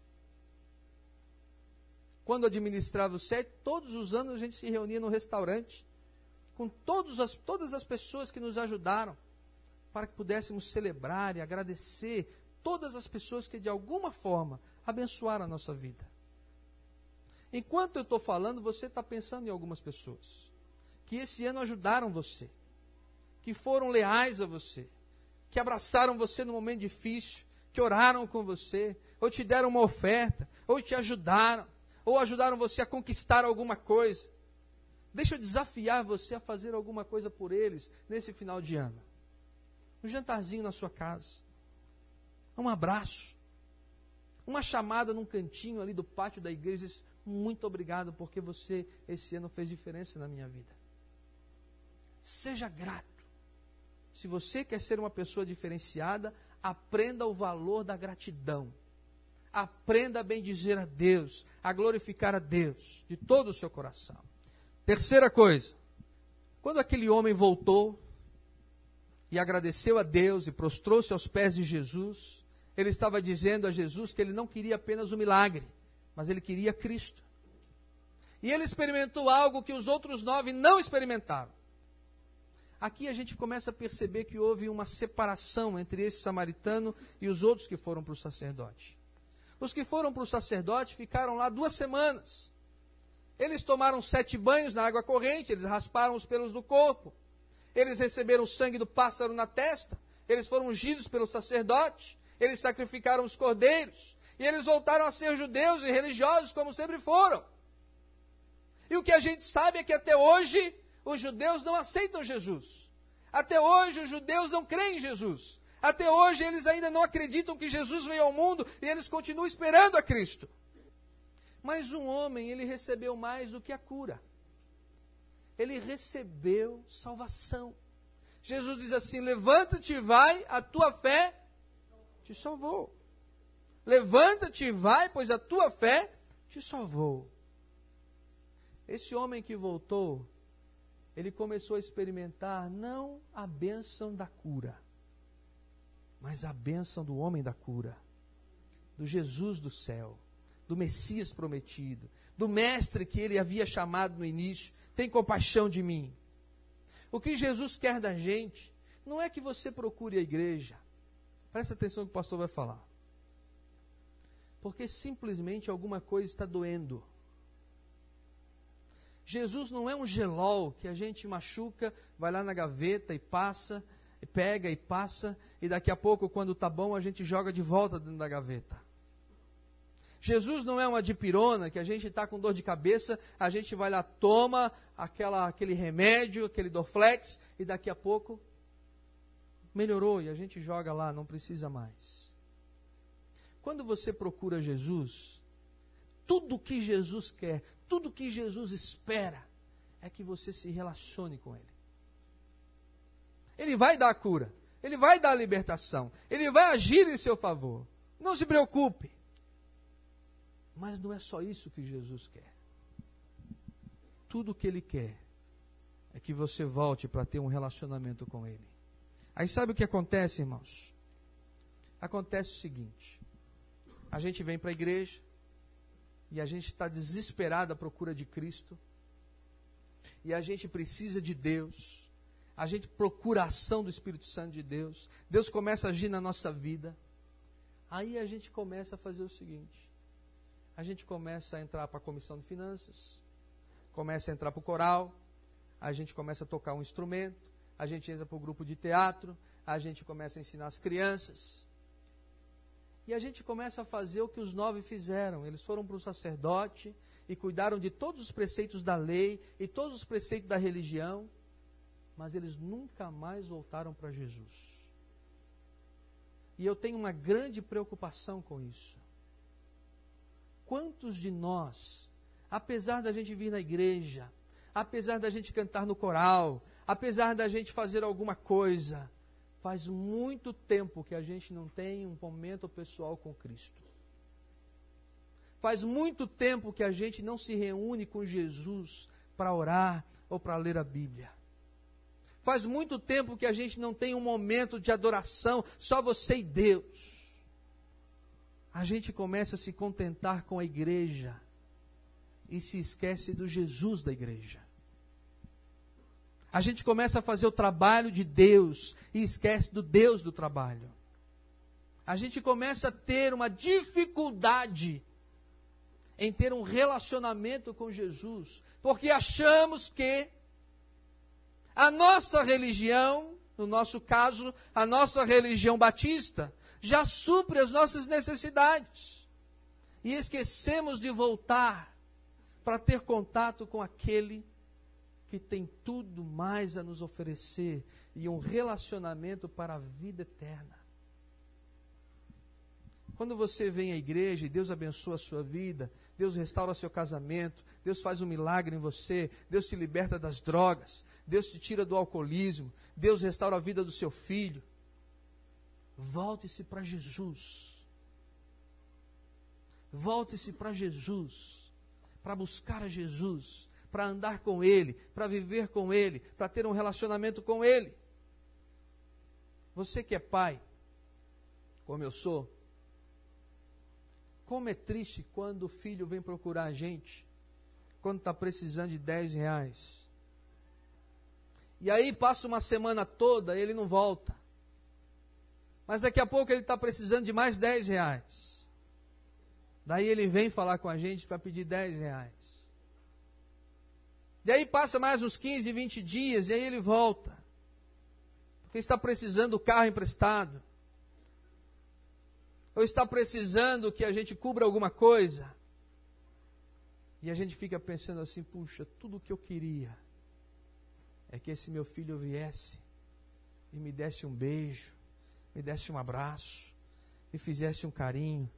Quando administrava o sete, todos os anos a gente se reunia no restaurante com todas as, todas as pessoas que nos ajudaram para que pudéssemos celebrar e agradecer todas as pessoas que de alguma forma abençoaram a nossa vida. Enquanto eu estou falando, você está pensando em algumas pessoas que esse ano ajudaram você, que foram leais a você, que abraçaram você no momento difícil, que oraram com você, ou te deram uma oferta, ou te ajudaram, ou ajudaram você a conquistar alguma coisa. Deixa eu desafiar você a fazer alguma coisa por eles nesse final de ano. Um jantarzinho na sua casa, um abraço, uma chamada num cantinho ali do pátio da igreja muito obrigado porque você esse ano fez diferença na minha vida. Seja grato. Se você quer ser uma pessoa diferenciada, aprenda o valor da gratidão. Aprenda a bendizer a Deus, a glorificar a Deus de todo o seu coração. Terceira coisa, quando aquele homem voltou e agradeceu a Deus e prostrou-se aos pés de Jesus, ele estava dizendo a Jesus que ele não queria apenas o milagre, mas ele queria Cristo. E ele experimentou algo que os outros nove não experimentaram. Aqui a gente começa a perceber que houve uma separação entre esse samaritano e os outros que foram para o sacerdote. Os que foram para o sacerdote ficaram lá duas semanas. Eles tomaram sete banhos na água corrente, eles rasparam os pelos do corpo, eles receberam o sangue do pássaro na testa, eles foram ungidos pelo sacerdote, eles sacrificaram os cordeiros, e eles voltaram a ser judeus e religiosos como sempre foram. E o que a gente sabe é que até hoje os judeus não aceitam Jesus. Até hoje os judeus não creem em Jesus. Até hoje eles ainda não acreditam que Jesus veio ao mundo e eles continuam esperando a Cristo. Mas um homem, ele recebeu mais do que a cura. Ele recebeu salvação. Jesus diz assim: Levanta-te e vai, a tua fé te salvou. Levanta-te e vai, pois a tua fé te salvou. Esse homem que voltou, ele começou a experimentar não a bênção da cura, mas a bênção do homem da cura, do Jesus do céu, do Messias prometido, do Mestre que ele havia chamado no início. Tem compaixão de mim. O que Jesus quer da gente não é que você procure a igreja. Presta atenção no que o pastor vai falar porque simplesmente alguma coisa está doendo. Jesus não é um gelol que a gente machuca, vai lá na gaveta e passa, e pega e passa, e daqui a pouco, quando está bom, a gente joga de volta dentro da gaveta. Jesus não é uma dipirona que a gente está com dor de cabeça, a gente vai lá, toma aquela, aquele remédio, aquele Dorflex, e daqui a pouco melhorou e a gente joga lá, não precisa mais. Quando você procura Jesus, tudo que Jesus quer, tudo que Jesus espera, é que você se relacione com Ele. Ele vai dar a cura, Ele vai dar a libertação, Ele vai agir em seu favor. Não se preocupe. Mas não é só isso que Jesus quer. Tudo o que Ele quer é que você volte para ter um relacionamento com Ele. Aí sabe o que acontece, irmãos? Acontece o seguinte: a gente vem para a igreja e a gente está desesperado à procura de Cristo. E a gente precisa de Deus. A gente procura a ação do Espírito Santo de Deus. Deus começa a agir na nossa vida. Aí a gente começa a fazer o seguinte: a gente começa a entrar para a comissão de finanças, começa a entrar para o coral, a gente começa a tocar um instrumento, a gente entra para o grupo de teatro, a gente começa a ensinar as crianças. E a gente começa a fazer o que os nove fizeram. Eles foram para o sacerdote e cuidaram de todos os preceitos da lei e todos os preceitos da religião, mas eles nunca mais voltaram para Jesus. E eu tenho uma grande preocupação com isso. quantos de nós, apesar da gente vir na igreja, apesar da gente cantar no coral, apesar da gente fazer alguma coisa, faz muito tempo que a gente não tem um momento pessoal com Cristo. Faz muito tempo que a gente não se reúne com Jesus para orar ou para ler a Bíblia. Faz muito tempo que a gente não tem um momento de adoração, só você e Deus. A gente começa a se contentar com a igreja e se esquece do Jesus da igreja. A gente começa a fazer o trabalho de Deus e esquece do Deus do trabalho. A gente começa a ter uma dificuldade em ter um relacionamento com Jesus, porque achamos que a nossa religião, no nosso caso, a nossa religião batista, já supre as nossas necessidades. E esquecemos de voltar para ter contato com aquele que tem tudo mais a nos oferecer e um relacionamento para a vida eterna. Quando você vem à igreja e Deus abençoa a sua vida, Deus restaura seu casamento, Deus faz um milagre em você, Deus te liberta das drogas, Deus te tira do alcoolismo, Deus restaura a vida do seu filho. Volte-se para Jesus. Volte-se para Jesus, para buscar a Jesus, para andar com Ele, para viver com Ele, para ter um relacionamento com Ele. Você que é pai, como eu sou, como é triste quando o filho vem procurar a gente, quando está precisando de 10 reais. E aí passa uma semana toda, ele não volta. Mas daqui a pouco ele está precisando de mais 10 reais. Daí ele vem falar com a gente para pedir 10 reais. E aí passa mais uns 15, 20 dias e aí ele volta. Porque está precisando do carro emprestado ou está precisando que a gente cubra alguma coisa. E a gente fica pensando assim: puxa, tudo o que eu queria é que esse meu filho viesse e me desse um beijo, me desse um abraço, me fizesse um carinho.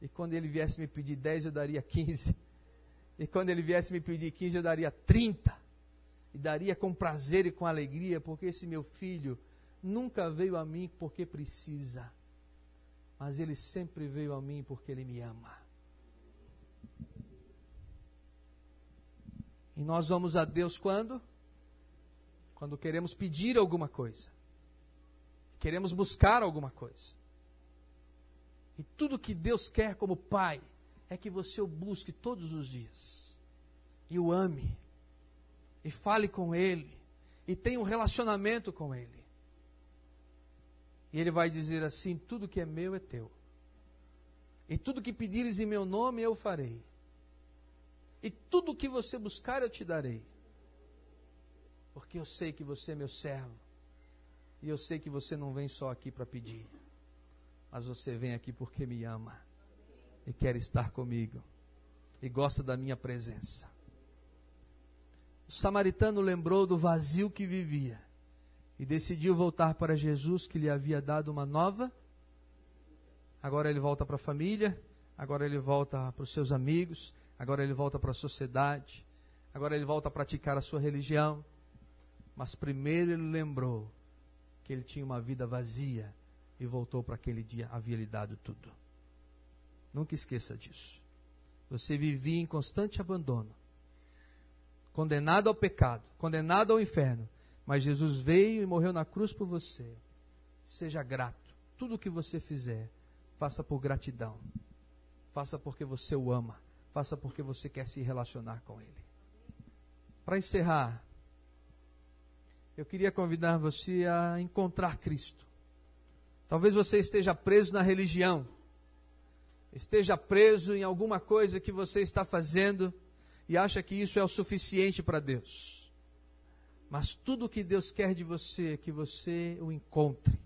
E quando ele viesse me pedir 10, eu daria 15. E quando ele viesse me pedir 15, eu daria 30. E daria com prazer e com alegria, porque esse meu filho nunca veio a mim porque precisa mas ele sempre veio a mim porque ele me ama. E nós vamos a Deus quando? Quando queremos pedir alguma coisa. Queremos buscar alguma coisa. E tudo que Deus quer como Pai é que você o busque todos os dias. E o ame. E fale com Ele. E tenha um relacionamento com Ele. E ele vai dizer assim: tudo que é meu é teu. E tudo que pedires em meu nome eu farei. E tudo que você buscar eu te darei. Porque eu sei que você é meu servo. E eu sei que você não vem só aqui para pedir. Mas você vem aqui porque me ama. E quer estar comigo. E gosta da minha presença. O samaritano lembrou do vazio que vivia e decidiu voltar para Jesus, que lhe havia dado uma nova. Agora ele volta para a família, agora ele volta para os seus amigos, agora ele volta para a sociedade, agora ele volta a praticar a sua religião. Mas primeiro ele lembrou que ele tinha uma vida vazia e voltou para aquele dia, havia lhe dado tudo. Nunca esqueça disso. Você vivia em constante abandono, condenado ao pecado, condenado ao inferno, mas Jesus veio e morreu na cruz por você. Seja grato. Tudo o que você fizer, faça por gratidão. Faça porque você o ama. Faça porque você quer se relacionar com Ele. Para encerrar, eu queria convidar você a encontrar Cristo. Talvez você esteja preso na religião, esteja preso em alguma coisa que você está fazendo e acha que isso é o suficiente para Deus. Mas tudo que Deus quer de você é que você o encontre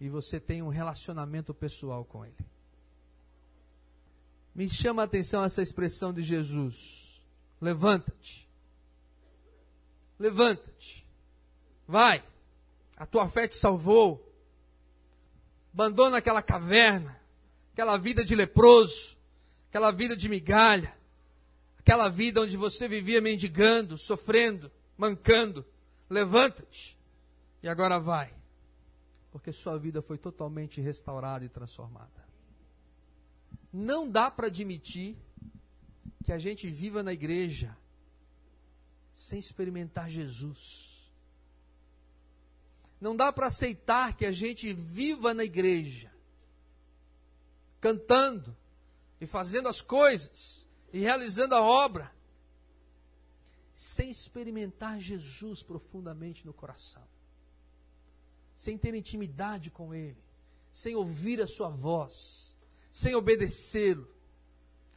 e você tenha um relacionamento pessoal com Ele. Me chama a atenção essa expressão de Jesus: levanta-te, levanta-te, vai, a tua fé te salvou, abandona aquela caverna, aquela vida de leproso, aquela vida de migalha, aquela vida onde você vivia mendigando, sofrendo, mancando. Levanta-te e agora vai, porque sua vida foi totalmente restaurada e transformada. Não dá para admitir que a gente viva na igreja sem experimentar Jesus. Não dá para aceitar que a gente viva na igreja cantando e fazendo as coisas e realizando a obra sem experimentar Jesus profundamente no coração, sem ter intimidade com Ele, sem ouvir a Sua voz sem obedecê-lo,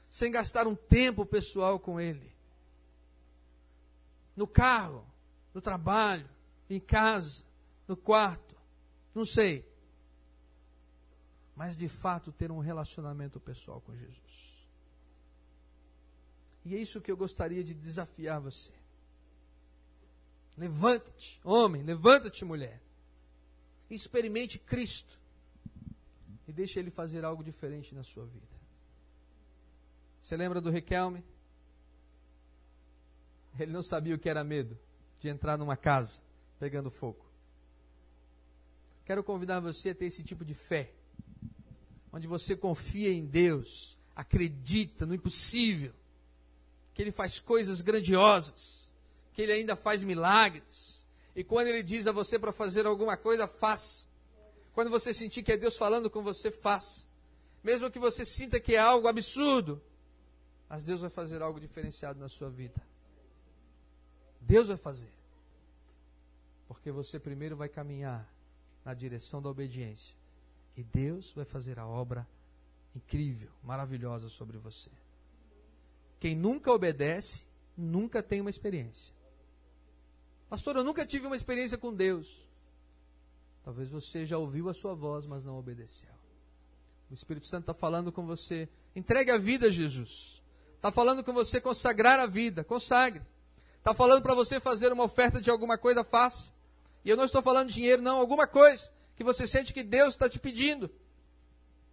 sem gastar um tempo pessoal com ele. No carro, no trabalho, em casa, no quarto, não sei. Mas de fato ter um relacionamento pessoal com Jesus. E é isso que eu gostaria de desafiar você. Levanta-te, homem, levanta-te, mulher. Experimente Cristo e deixe ele fazer algo diferente na sua vida. Você lembra do Riquelme? Ele não sabia o que era medo de entrar numa casa pegando fogo. Quero convidar você a ter esse tipo de fé, onde você confia em Deus, acredita no impossível, que Ele faz coisas grandiosas, que Ele ainda faz milagres. E quando Ele diz a você para fazer alguma coisa, faça. Quando você sentir que é Deus falando com você, faça. Mesmo que você sinta que é algo absurdo, mas Deus vai fazer algo diferenciado na sua vida. Deus vai fazer. Porque você primeiro vai caminhar na direção da obediência. E Deus vai fazer a obra incrível, maravilhosa sobre você. Quem nunca obedece, nunca tem uma experiência. Pastor, eu nunca tive uma experiência com Deus. Talvez você já ouviu a sua voz, mas não obedeceu. O Espírito Santo está falando com você. Entregue a vida a Jesus. Está falando com você consagrar a vida. Consagre. Está falando para você fazer uma oferta de alguma coisa, faça. E eu não estou falando dinheiro, não. Alguma coisa que você sente que Deus está te pedindo.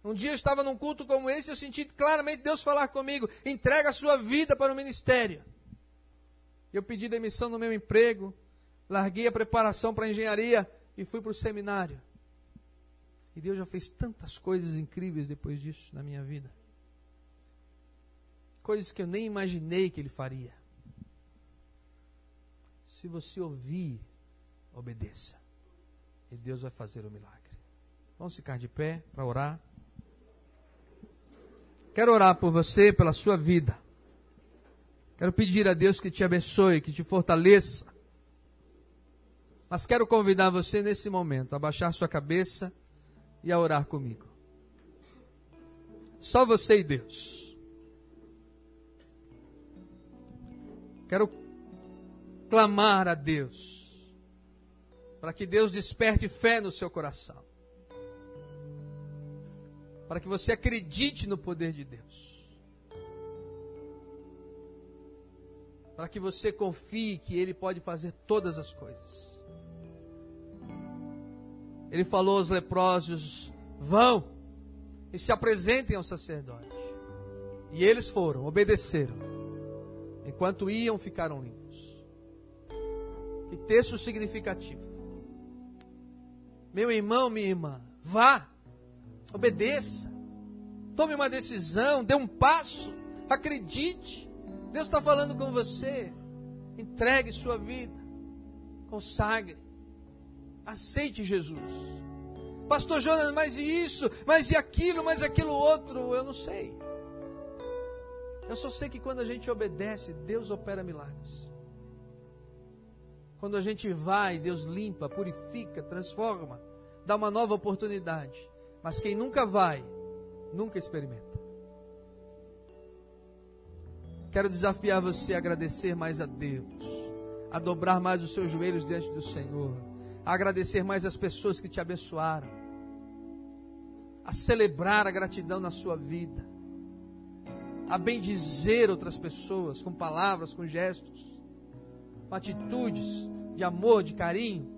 Um dia eu estava num culto como esse e eu senti claramente Deus falar comigo: entrega a sua vida para o ministério. Eu pedi demissão no meu emprego, larguei a preparação para a engenharia e fui para o seminário. E Deus já fez tantas coisas incríveis depois disso na minha vida. Coisas que eu nem imaginei que Ele faria. Se você ouvir, obedeça. E Deus vai fazer o milagre. Vamos ficar de pé para orar. Quero orar por você, pela sua vida. Quero pedir a Deus que te abençoe, que te fortaleça mas quero convidar você nesse momento a baixar sua cabeça e a orar comigo. Só você e Deus. Quero clamar a Deus para que Deus desperte fé no seu coração. Para que você acredite no poder de Deus. Para que você confie que Ele pode fazer todas as coisas ele falou aos leprosos: vão e se apresentem ao sacerdote. E eles foram, obedeceram. Enquanto iam, ficaram limpos. Que texto significativo. Meu irmão, minha irmã, vá, obedeça, tome uma decisão, dê um passo, acredite. Deus está falando com você. Entregue sua vida, consagre. Aceite Jesus. Pastor Jonas, mas e isso? Mas e aquilo? Mas aquilo outro? Eu não sei. Eu só sei que quando a gente obedece, Deus opera milagres. Quando a gente vai, Deus limpa, purifica, transforma, dá uma nova oportunidade. Mas quem nunca vai, nunca experimenta. Quero desafiar você a agradecer mais a Deus, a dobrar mais os seus joelhos diante do Senhor a agradecer mais as pessoas que te abençoaram, a celebrar a gratidão na sua vida, a bendizer outras pessoas com palavras, com gestos, com atitudes de amor, de carinho.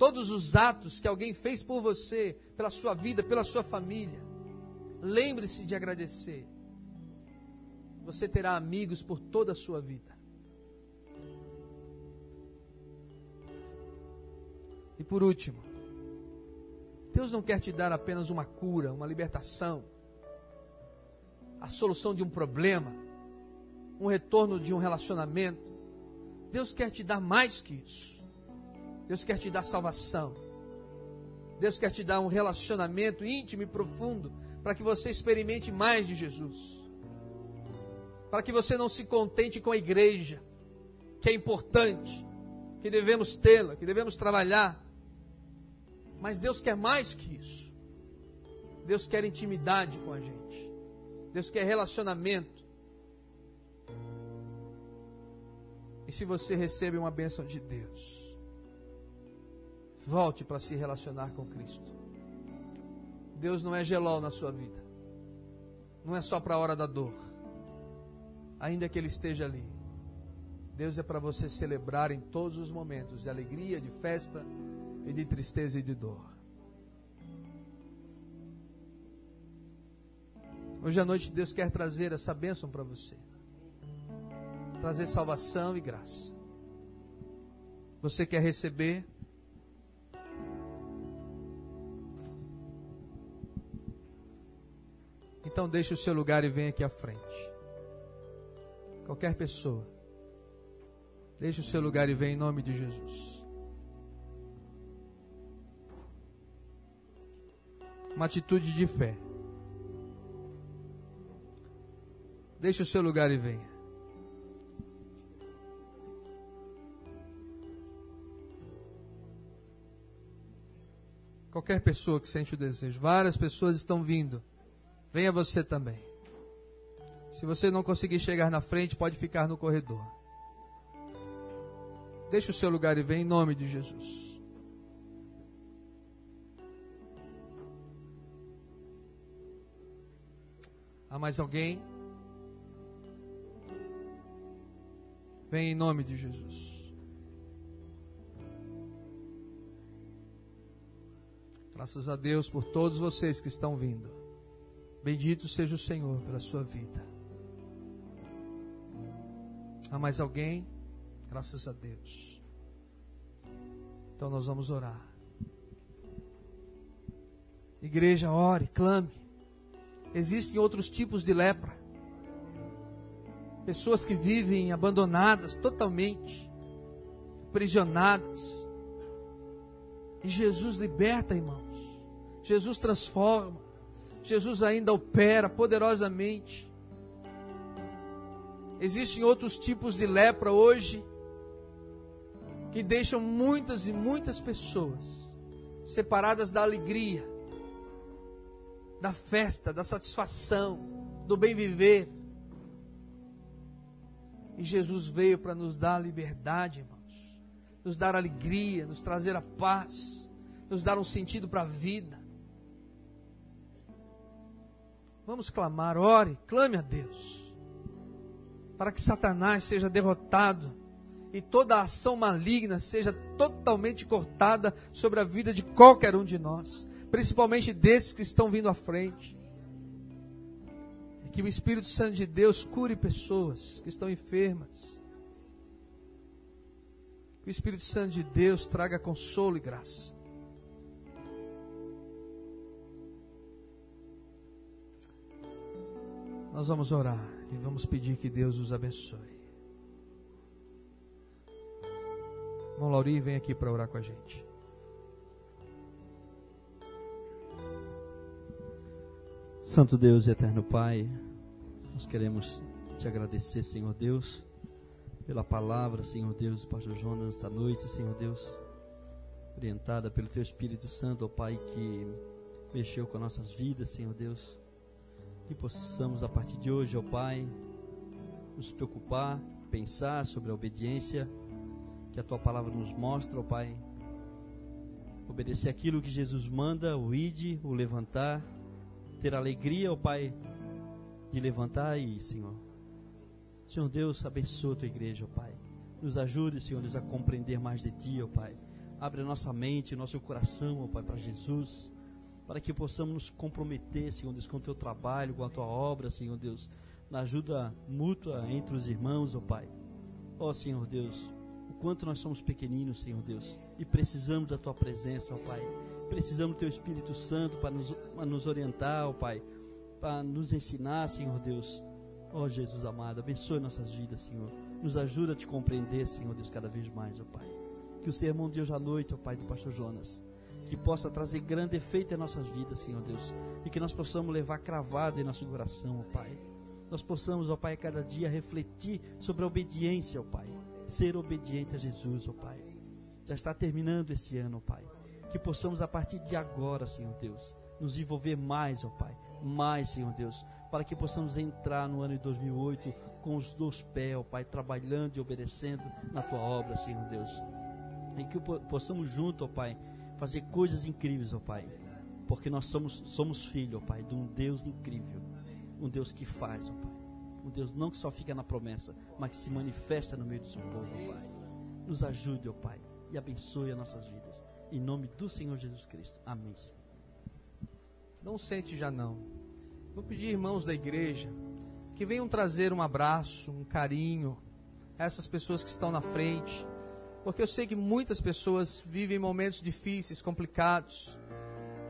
Todos os atos que alguém fez por você, pela sua vida, pela sua família. Lembre-se de agradecer. Você terá amigos por toda a sua vida. E por último, Deus não quer te dar apenas uma cura, uma libertação, a solução de um problema, um retorno de um relacionamento. Deus quer te dar mais que isso. Deus quer te dar salvação. Deus quer te dar um relacionamento íntimo e profundo para que você experimente mais de Jesus. Para que você não se contente com a igreja, que é importante, que devemos tê-la, que devemos trabalhar, mas Deus quer mais que isso. Deus quer intimidade com a gente. Deus quer relacionamento. E se você recebe uma bênção de Deus, volte para se relacionar com Cristo. Deus não é gelol na sua vida. Não é só para a hora da dor. Ainda que Ele esteja ali. Deus é para você celebrar em todos os momentos de alegria, de festa e de tristeza e de dor. Hoje à noite Deus quer trazer essa bênção para você. Trazer salvação e graça. Você quer receber? Então deixe o seu lugar e venha aqui à frente. Qualquer pessoa. Deixe o seu lugar e venha em nome de Jesus. uma atitude de fé. Deixe o seu lugar e venha. Qualquer pessoa que sente o desejo, várias pessoas estão vindo. Venha você também. Se você não conseguir chegar na frente, pode ficar no corredor. Deixe o seu lugar e venha em nome de Jesus. Há mais alguém? Vem em nome de Jesus. Graças a Deus por todos vocês que estão vindo. Bendito seja o Senhor pela sua vida. Há mais alguém? Graças a Deus. Então nós vamos orar. Igreja, ore, clame. Existem outros tipos de lepra. Pessoas que vivem abandonadas totalmente, prisionadas. E Jesus liberta, irmãos. Jesus transforma. Jesus ainda opera poderosamente. Existem outros tipos de lepra hoje que deixam muitas e muitas pessoas separadas da alegria, da festa, da satisfação, do bem viver. E Jesus veio para nos dar liberdade, irmãos, nos dar alegria, nos trazer a paz, nos dar um sentido para a vida. Vamos clamar, ore, clame a Deus, para que Satanás seja derrotado e toda ação maligna seja totalmente cortada sobre a vida de qualquer um de nós principalmente desses que estão vindo à frente. E que o Espírito Santo de Deus cure pessoas que estão enfermas. Que o Espírito Santo de Deus traga consolo e graça. Nós vamos orar e vamos pedir que Deus os abençoe. Irmão Lauri, vem aqui para orar com a gente. Santo Deus e eterno Pai, nós queremos te agradecer, Senhor Deus, pela palavra, Senhor Deus, do Pastor Jonas, esta noite, Senhor Deus, orientada pelo Teu Espírito Santo, ó Pai, que mexeu com nossas vidas, Senhor Deus, que possamos a partir de hoje, ó Pai, nos preocupar, pensar sobre a obediência que a Tua palavra nos mostra, ó Pai, obedecer aquilo que Jesus manda, o ide, o levantar, ter alegria, ó Pai, de levantar aí, Senhor. Senhor Deus, abençoa a tua igreja, ó Pai. Nos ajude, Senhor a compreender mais de Ti, ó Pai. Abre a nossa mente, nosso coração, ó Pai, para Jesus, para que possamos nos comprometer, Senhor Deus, com o Teu trabalho, com a Tua obra, Senhor Deus, na ajuda mútua entre os irmãos, ó Pai. Ó Senhor Deus, o quanto nós somos pequeninos, Senhor Deus, e precisamos da Tua presença, ó Pai. Precisamos do Teu Espírito Santo para nos, para nos orientar, ó Pai, para nos ensinar, Senhor Deus. Ó Jesus amado, abençoe nossas vidas, Senhor. Nos ajuda a te compreender, Senhor Deus, cada vez mais, ó Pai. Que o sermão de hoje à noite, ó Pai, do pastor Jonas, que possa trazer grande efeito em nossas vidas, Senhor Deus, e que nós possamos levar cravado em nosso coração, ó Pai. Nós possamos, ó Pai, cada dia refletir sobre a obediência, ó Pai. Ser obediente a Jesus, ó Pai. Já está terminando esse ano, ó Pai. Que possamos, a partir de agora, Senhor Deus, nos envolver mais, ó Pai. Mais, Senhor Deus, para que possamos entrar no ano de 2008 com os dois pés, ó Pai, trabalhando e obedecendo na Tua obra, Senhor Deus. E que possamos junto, ó Pai, fazer coisas incríveis, ó Pai. Porque nós somos, somos filhos, ó Pai, de um Deus incrível. Um Deus que faz, ó Pai. Um Deus não que só fica na promessa, mas que se manifesta no meio do seu povo, ó Pai. Nos ajude, ó Pai, e abençoe as nossas vidas. Em nome do Senhor Jesus Cristo. Amém. Não sente já não. Vou pedir irmãos da igreja que venham trazer um abraço, um carinho a essas pessoas que estão na frente porque eu sei que muitas pessoas vivem momentos difíceis, complicados.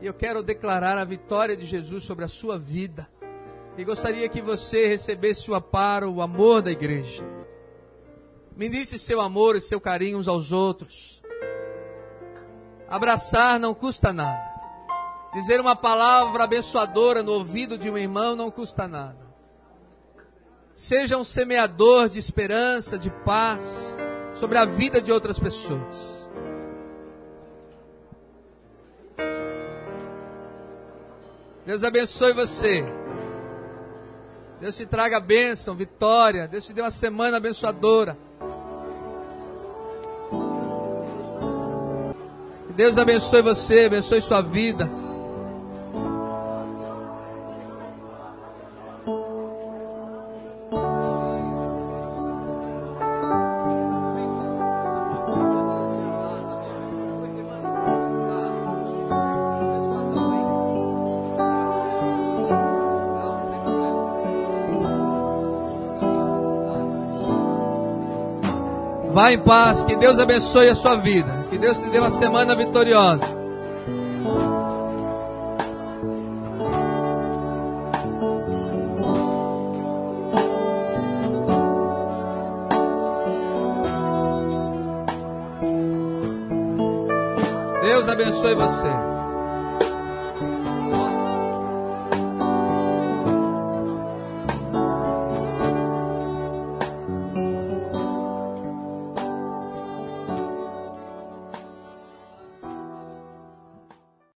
E eu quero declarar a vitória de Jesus sobre a sua vida. E gostaria que você recebesse o aparo, o amor da igreja. Ministre seu amor e seu carinho uns aos outros. Abraçar não custa nada. Dizer uma palavra abençoadora no ouvido de um irmão não custa nada. Seja um semeador de esperança, de paz sobre a vida de outras pessoas. Deus abençoe você. Deus te traga bênção, vitória. Deus te dê uma semana abençoadora. Deus abençoe você, abençoe sua vida. Vá em paz, que Deus abençoe a sua vida. Que Deus te dê uma semana vitoriosa.